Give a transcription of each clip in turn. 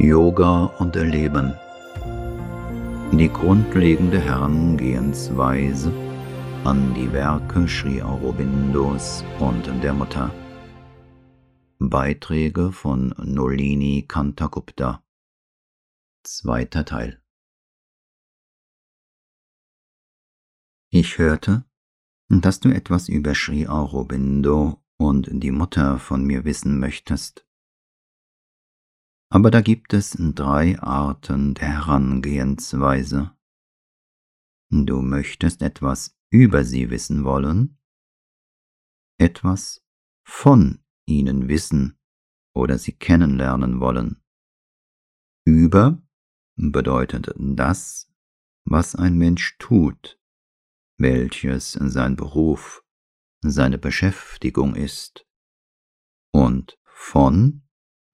Yoga und Erleben. Die grundlegende Herangehensweise an die Werke Sri Aurobindos und der Mutter. Beiträge von Nolini Kantakupta. Zweiter Teil. Ich hörte, dass du etwas über Sri Aurobindo und die Mutter von mir wissen möchtest. Aber da gibt es drei Arten der Herangehensweise. Du möchtest etwas über sie wissen wollen, etwas von ihnen wissen oder sie kennenlernen wollen. Über bedeutet das, was ein Mensch tut, welches sein Beruf, seine Beschäftigung ist. Und von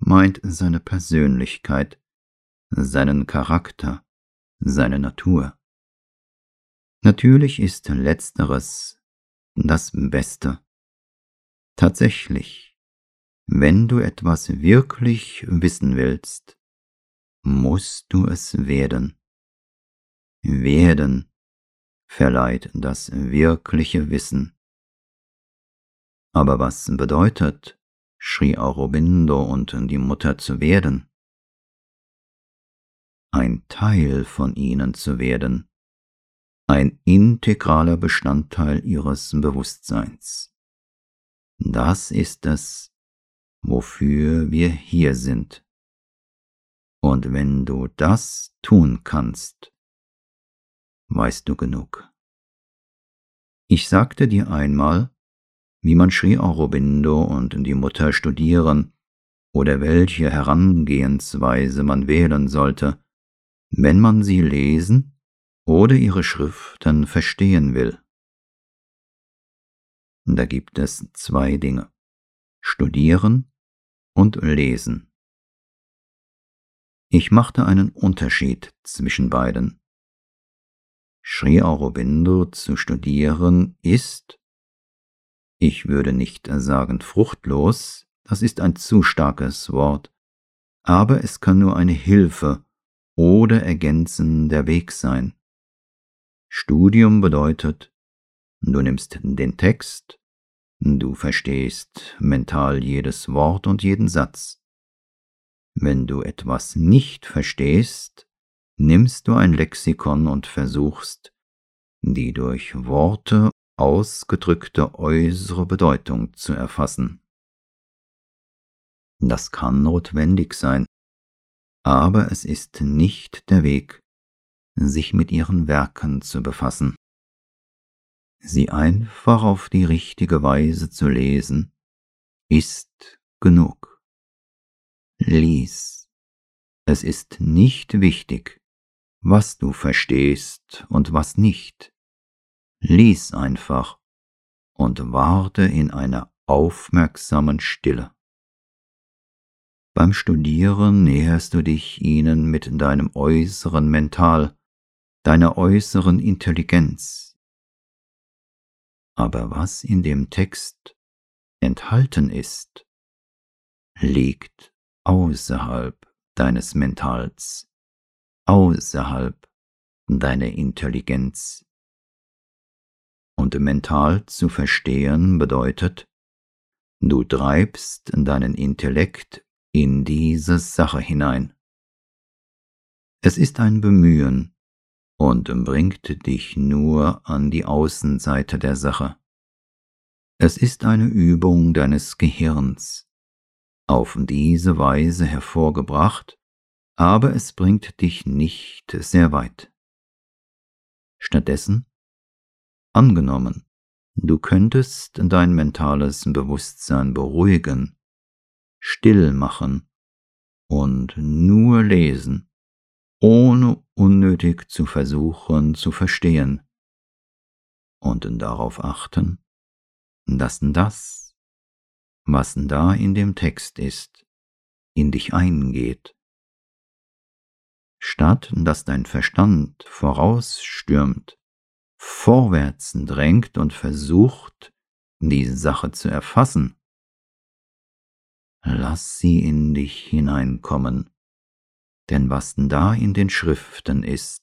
meint seine Persönlichkeit, seinen Charakter, seine Natur. Natürlich ist letzteres das Beste. Tatsächlich, wenn du etwas wirklich wissen willst, musst du es werden. Werden verleiht das wirkliche Wissen. Aber was bedeutet Sri Aurobindo und die Mutter zu werden? Ein Teil von ihnen zu werden, ein integraler Bestandteil ihres Bewusstseins. Das ist es, wofür wir hier sind. Und wenn du das tun kannst, weißt du genug. Ich sagte dir einmal, wie man Sri Aurobindo und die Mutter studieren oder welche Herangehensweise man wählen sollte, wenn man sie lesen oder ihre Schriften verstehen will. Da gibt es zwei Dinge, studieren und lesen. Ich machte einen Unterschied zwischen beiden. Sri Aurobindo zu studieren ist, ich würde nicht sagen fruchtlos, das ist ein zu starkes Wort, aber es kann nur eine Hilfe oder ergänzender Weg sein. Studium bedeutet, du nimmst den Text, du verstehst mental jedes Wort und jeden Satz. Wenn du etwas nicht verstehst, nimmst du ein Lexikon und versuchst, die durch Worte ausgedrückte äußere Bedeutung zu erfassen. Das kann notwendig sein, aber es ist nicht der Weg, sich mit ihren Werken zu befassen. Sie einfach auf die richtige Weise zu lesen, ist genug. Lies. Es ist nicht wichtig, was du verstehst und was nicht. Lies einfach und warte in einer aufmerksamen Stille. Beim Studieren näherst du dich ihnen mit deinem äußeren Mental, deiner äußeren Intelligenz. Aber was in dem Text enthalten ist, liegt außerhalb deines Mentals, außerhalb deiner Intelligenz. Und mental zu verstehen bedeutet, du treibst deinen Intellekt in diese Sache hinein. Es ist ein Bemühen und bringt dich nur an die Außenseite der Sache. Es ist eine Übung deines Gehirns, auf diese Weise hervorgebracht, aber es bringt dich nicht sehr weit. Stattdessen Angenommen, du könntest dein mentales Bewusstsein beruhigen, still machen und nur lesen, ohne unnötig zu versuchen zu verstehen und darauf achten, dass das, was da in dem Text ist, in dich eingeht. Statt dass dein Verstand vorausstürmt vorwärts drängt und versucht, die Sache zu erfassen. Lass sie in dich hineinkommen denn was da in den Schriften ist,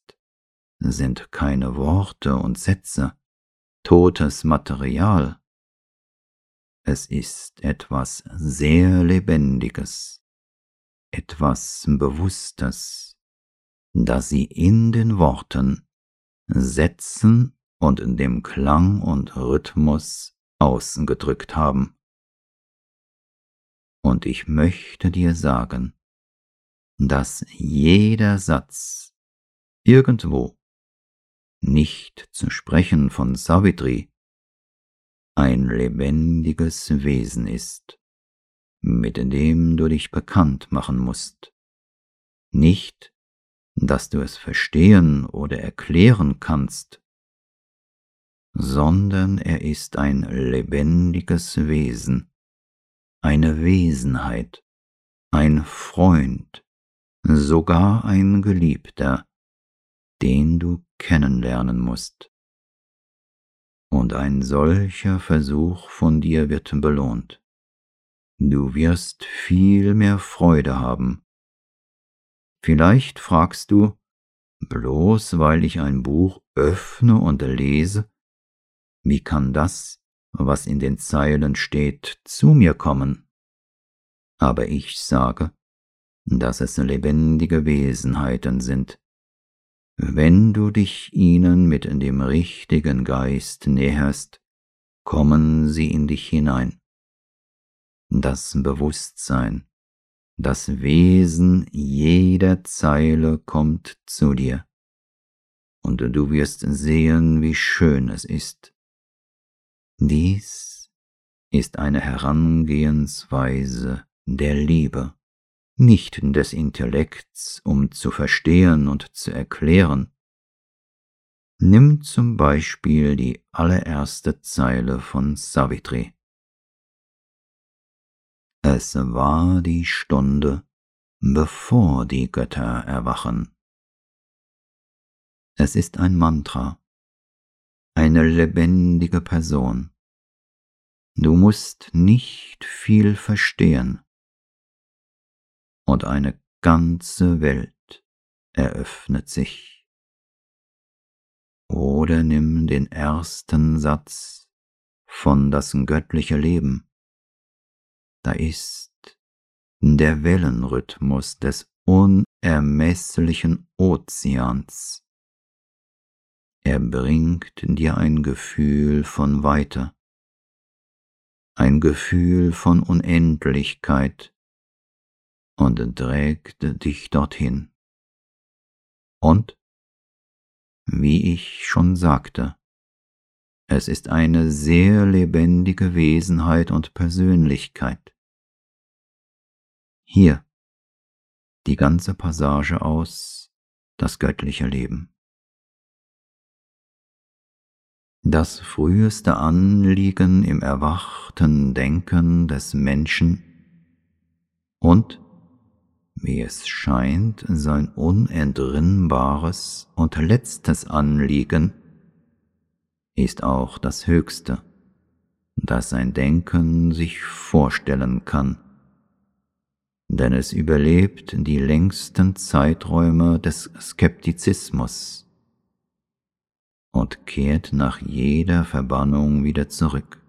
sind keine Worte und Sätze, totes Material. Es ist etwas sehr Lebendiges, etwas Bewusstes, das sie in den Worten, Sätzen und in dem Klang und Rhythmus ausgedrückt haben. Und ich möchte dir sagen, dass jeder Satz irgendwo, nicht zu sprechen von Savitri, ein lebendiges Wesen ist, mit dem du dich bekannt machen musst. Nicht, dass du es verstehen oder erklären kannst, sondern er ist ein lebendiges Wesen, eine Wesenheit, ein Freund, sogar ein Geliebter, den du kennenlernen musst. Und ein solcher Versuch von dir wird belohnt. Du wirst viel mehr Freude haben. Vielleicht fragst du, bloß weil ich ein Buch öffne und lese, wie kann das, was in den Zeilen steht, zu mir kommen? Aber ich sage, dass es lebendige Wesenheiten sind. Wenn du dich ihnen mit dem richtigen Geist näherst, kommen sie in dich hinein. Das Bewusstsein, das Wesen jeder Zeile kommt zu dir, und du wirst sehen, wie schön es ist. Dies ist eine Herangehensweise der Liebe nicht des Intellekts, um zu verstehen und zu erklären. Nimm zum Beispiel die allererste Zeile von Savitri. Es war die Stunde, bevor die Götter erwachen. Es ist ein Mantra, eine lebendige Person. Du musst nicht viel verstehen und eine ganze Welt eröffnet sich. Oder nimm den ersten Satz von das göttliche Leben. Da ist der Wellenrhythmus des unermesslichen Ozeans. Er bringt dir ein Gefühl von Weite, ein Gefühl von Unendlichkeit, und trägt dich dorthin. Und, wie ich schon sagte, es ist eine sehr lebendige Wesenheit und Persönlichkeit. Hier die ganze Passage aus das göttliche Leben. Das früheste Anliegen im erwachten Denken des Menschen und wie es scheint, sein unentrinnbares und letztes Anliegen ist auch das höchste, das sein Denken sich vorstellen kann, denn es überlebt die längsten Zeiträume des Skeptizismus und kehrt nach jeder Verbannung wieder zurück.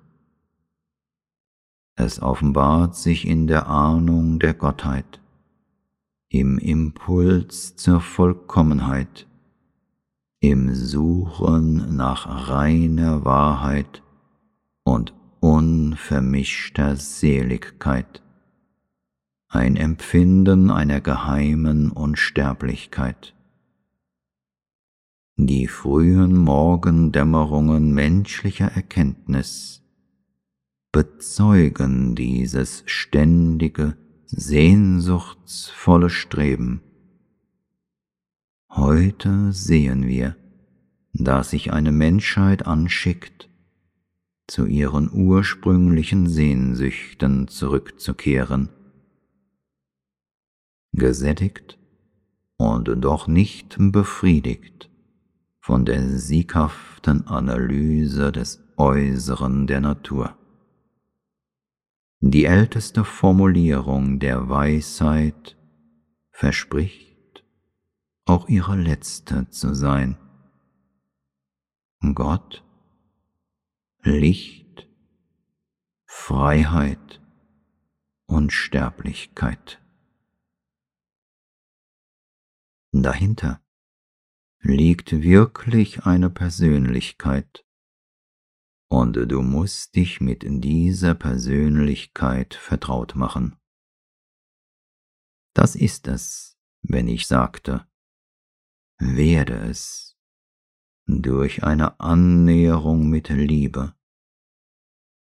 Es offenbart sich in der Ahnung der Gottheit, im Impuls zur Vollkommenheit, im Suchen nach reiner Wahrheit und unvermischter Seligkeit, ein Empfinden einer geheimen Unsterblichkeit. Die frühen Morgendämmerungen menschlicher Erkenntnis bezeugen dieses ständige, sehnsuchtsvolle Streben. Heute sehen wir, dass sich eine Menschheit anschickt, zu ihren ursprünglichen Sehnsüchten zurückzukehren. Gesättigt und doch nicht befriedigt von der sieghaften Analyse des Äußeren der Natur. Die älteste Formulierung der Weisheit verspricht auch ihre letzte zu sein. Gott, Licht, Freiheit, Unsterblichkeit. Dahinter liegt wirklich eine Persönlichkeit, und du musst dich mit dieser Persönlichkeit vertraut machen. Das ist es, wenn ich sagte, werde es durch eine Annäherung mit Liebe,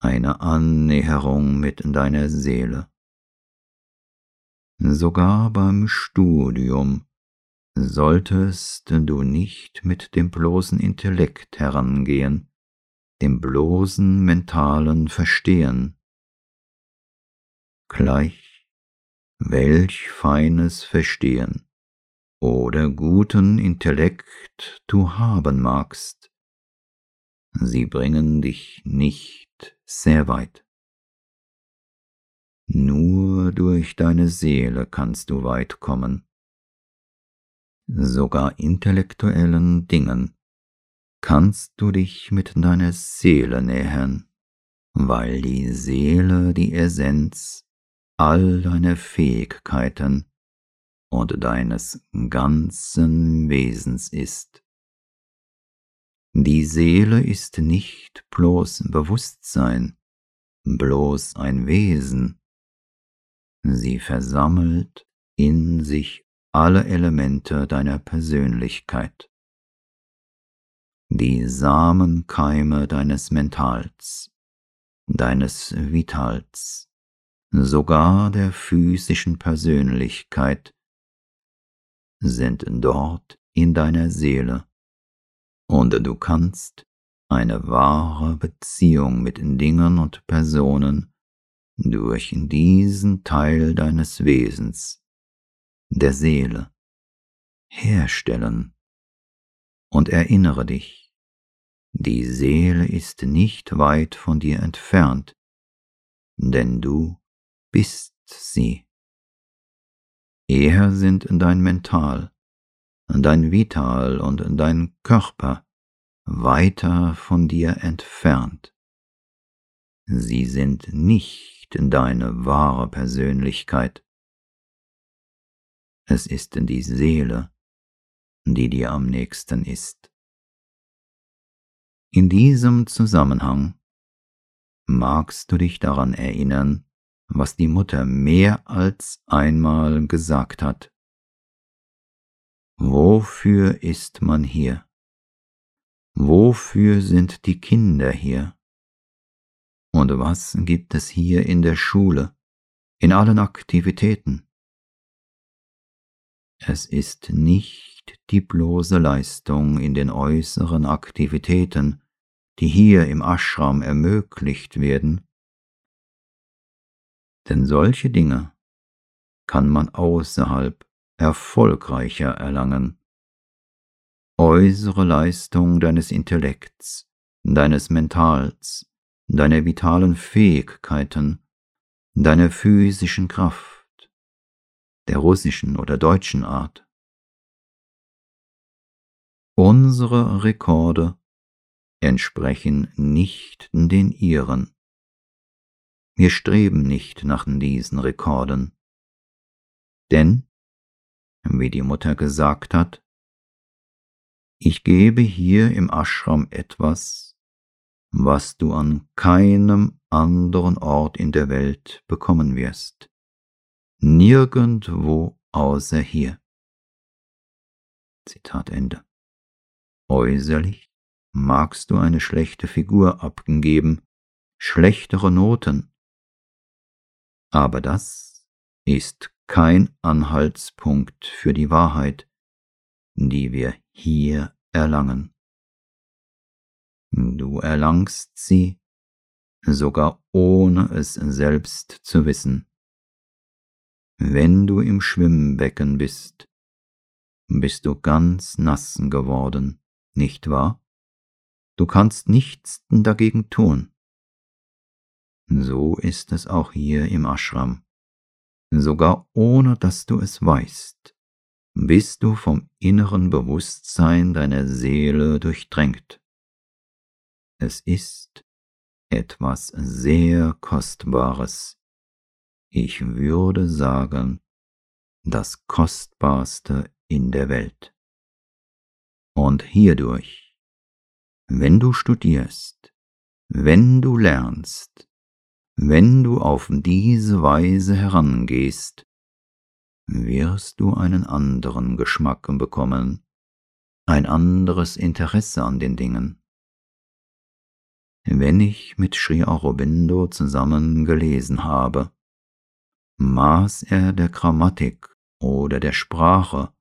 eine Annäherung mit deiner Seele. Sogar beim Studium solltest du nicht mit dem bloßen Intellekt herangehen, dem bloßen mentalen Verstehen. Gleich welch feines Verstehen oder guten Intellekt du haben magst, sie bringen dich nicht sehr weit. Nur durch deine Seele kannst du weit kommen. Sogar intellektuellen Dingen kannst du dich mit deiner Seele nähern, weil die Seele die Essenz all deiner Fähigkeiten und deines ganzen Wesens ist. Die Seele ist nicht bloß Bewusstsein, bloß ein Wesen. Sie versammelt in sich alle Elemente deiner Persönlichkeit die Samenkeime deines Mentals, deines Vitals, sogar der physischen Persönlichkeit sind dort in deiner Seele, und du kannst eine wahre Beziehung mit Dingen und Personen durch diesen Teil deines Wesens, der Seele, herstellen. Und erinnere dich, die Seele ist nicht weit von dir entfernt, denn du bist sie. Eher sind dein Mental, dein Vital und dein Körper weiter von dir entfernt. Sie sind nicht deine wahre Persönlichkeit. Es ist die Seele, die dir am nächsten ist. In diesem Zusammenhang magst du dich daran erinnern, was die Mutter mehr als einmal gesagt hat. Wofür ist man hier? Wofür sind die Kinder hier? Und was gibt es hier in der Schule, in allen Aktivitäten? Es ist nicht die bloße Leistung in den äußeren Aktivitäten, die hier im Ashram ermöglicht werden, denn solche Dinge kann man außerhalb erfolgreicher erlangen. Äußere Leistung deines Intellekts, deines Mentals, deiner vitalen Fähigkeiten, deiner physischen Kraft, der russischen oder deutschen Art. Unsere Rekorde entsprechen nicht den ihren. Wir streben nicht nach diesen Rekorden. Denn, wie die Mutter gesagt hat, ich gebe hier im Ashram etwas, was du an keinem anderen Ort in der Welt bekommen wirst nirgendwo außer hier. Zitat Ende. Äußerlich magst du eine schlechte Figur abgeben, schlechtere Noten. Aber das ist kein Anhaltspunkt für die Wahrheit, die wir hier erlangen. Du erlangst sie sogar ohne es selbst zu wissen wenn du im Schwimmbecken bist, bist du ganz nass geworden, nicht wahr? Du kannst nichts dagegen tun. So ist es auch hier im Ashram. Sogar ohne dass du es weißt, bist du vom inneren Bewusstsein deiner Seele durchdrängt. Es ist etwas sehr Kostbares. Ich würde sagen, das Kostbarste in der Welt. Und hierdurch, wenn du studierst, wenn du lernst, wenn du auf diese Weise herangehst, wirst du einen anderen Geschmack bekommen, ein anderes Interesse an den Dingen. Wenn ich mit Sri Aurobindo zusammen gelesen habe, maß er der Grammatik oder der Sprache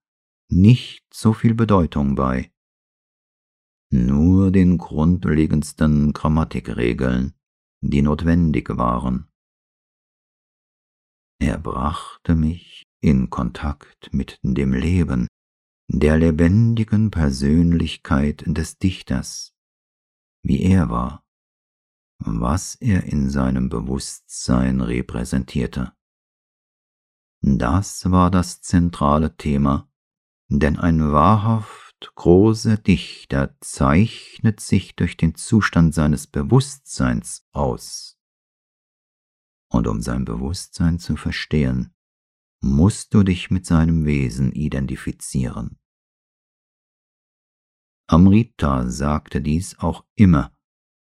nicht so viel Bedeutung bei, nur den grundlegendsten Grammatikregeln, die notwendig waren. Er brachte mich in Kontakt mit dem Leben, der lebendigen Persönlichkeit des Dichters, wie er war, was er in seinem Bewusstsein repräsentierte. Das war das zentrale Thema, denn ein wahrhaft großer Dichter zeichnet sich durch den Zustand seines Bewusstseins aus. Und um sein Bewusstsein zu verstehen, musst du dich mit seinem Wesen identifizieren. Amrita sagte dies auch immer,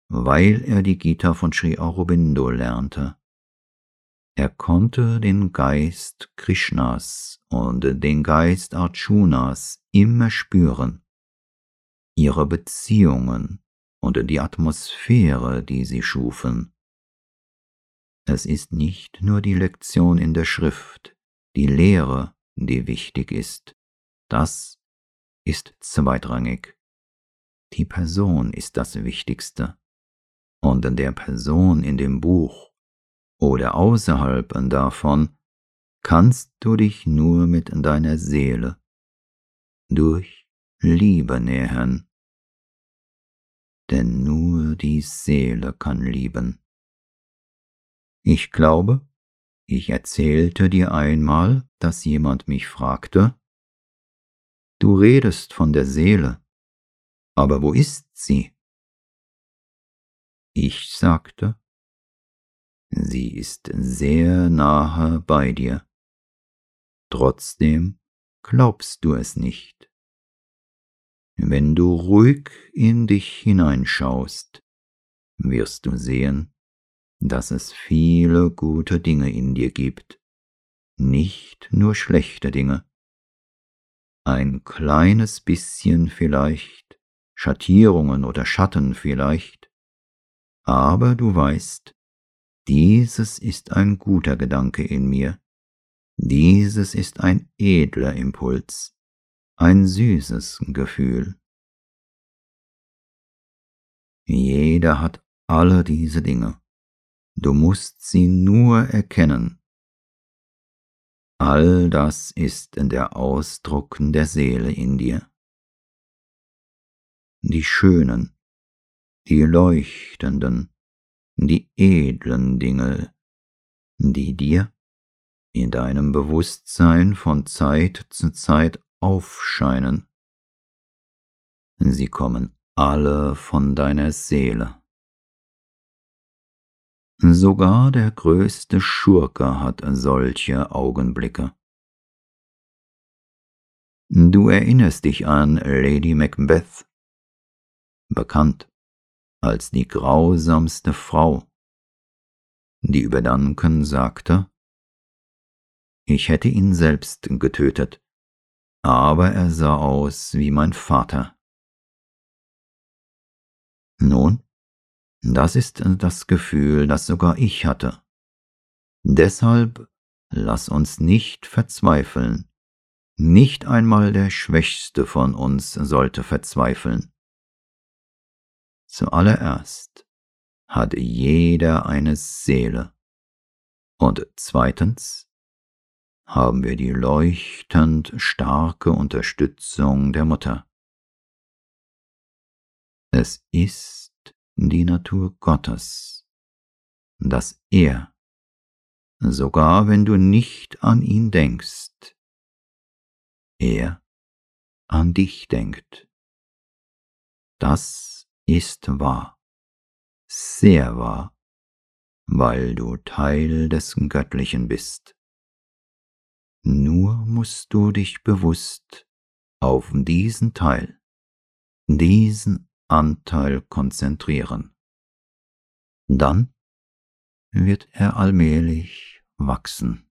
weil er die Gita von Sri Aurobindo lernte. Er konnte den Geist Krishnas und den Geist Arjunas immer spüren, ihre Beziehungen und die Atmosphäre, die sie schufen. Es ist nicht nur die Lektion in der Schrift, die Lehre, die wichtig ist. Das ist zweitrangig. Die Person ist das Wichtigste. Und der Person in dem Buch oder außerhalb davon kannst du dich nur mit deiner Seele durch Liebe nähern. Denn nur die Seele kann lieben. Ich glaube, ich erzählte dir einmal, dass jemand mich fragte, Du redest von der Seele, aber wo ist sie? Ich sagte, sie ist sehr nahe bei dir. Trotzdem glaubst du es nicht. Wenn du ruhig in dich hineinschaust, wirst du sehen, dass es viele gute Dinge in dir gibt, nicht nur schlechte Dinge. Ein kleines bisschen vielleicht, Schattierungen oder Schatten vielleicht, aber du weißt, dieses ist ein guter Gedanke in mir. Dieses ist ein edler Impuls, ein süßes Gefühl. Jeder hat alle diese Dinge. Du musst sie nur erkennen. All das ist in der Ausdruck der Seele in dir. Die schönen, die leuchtenden, die edlen Dinge, die dir in deinem Bewusstsein von Zeit zu Zeit aufscheinen. Sie kommen alle von deiner Seele. Sogar der größte Schurke hat solche Augenblicke. Du erinnerst dich an Lady Macbeth, bekannt als die grausamste Frau, die über Duncan sagte, ich hätte ihn selbst getötet, aber er sah aus wie mein Vater. Nun, das ist das Gefühl, das sogar ich hatte. Deshalb lass uns nicht verzweifeln. Nicht einmal der Schwächste von uns sollte verzweifeln. Zuallererst hat jeder eine Seele. Und zweitens haben wir die leuchtend starke Unterstützung der Mutter. Es ist die Natur Gottes, dass er, sogar wenn du nicht an ihn denkst, er an dich denkt. Das ist wahr, sehr wahr, weil du Teil des Göttlichen bist. Nur musst du dich bewusst auf diesen Teil, diesen Anteil konzentrieren. Dann wird er allmählich wachsen.